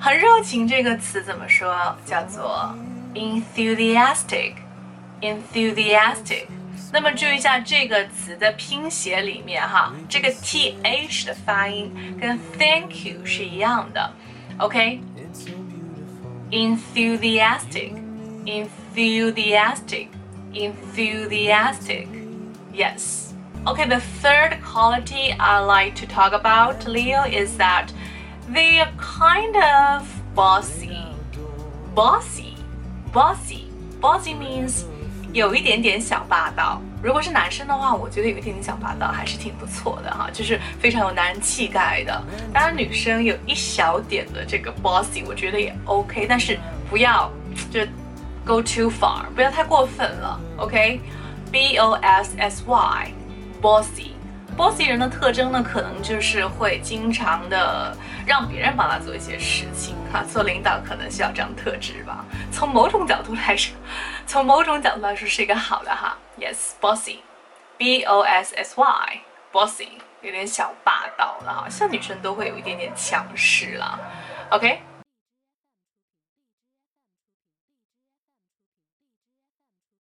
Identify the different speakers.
Speaker 1: 很热情这个词怎么说？叫做 enthusiastic，enthusiastic。那么注意一下这个词的拼写里面哈，这个 th 的发音跟 thank you 是一样的，OK？enthusiastic，enthusiastic，enthusiastic，yes。Okay, the third quality I like to talk about, Leo, is that they are kind of bossy. Bossy, bossy, bossy means 有一点点小霸道。如果是男生的话，我觉得有一点点小霸道还是挺不错的哈，就是非常有男人气概的。当然，女生有一小点的这个 bossy，我觉得也 OK，但是不要就 go too far，不要太过分了。OK，B O S S Y。 Bossy 人的特征呢，可能就是会经常的让别人帮他做一些事情哈。做领导可能需要这样特质吧。从某种角度来说，从某种角度来说是一个好的哈。Yes，bossy，b o s s y，bossy 有点小霸道了哈，像女生都会有一点点强势了。OK。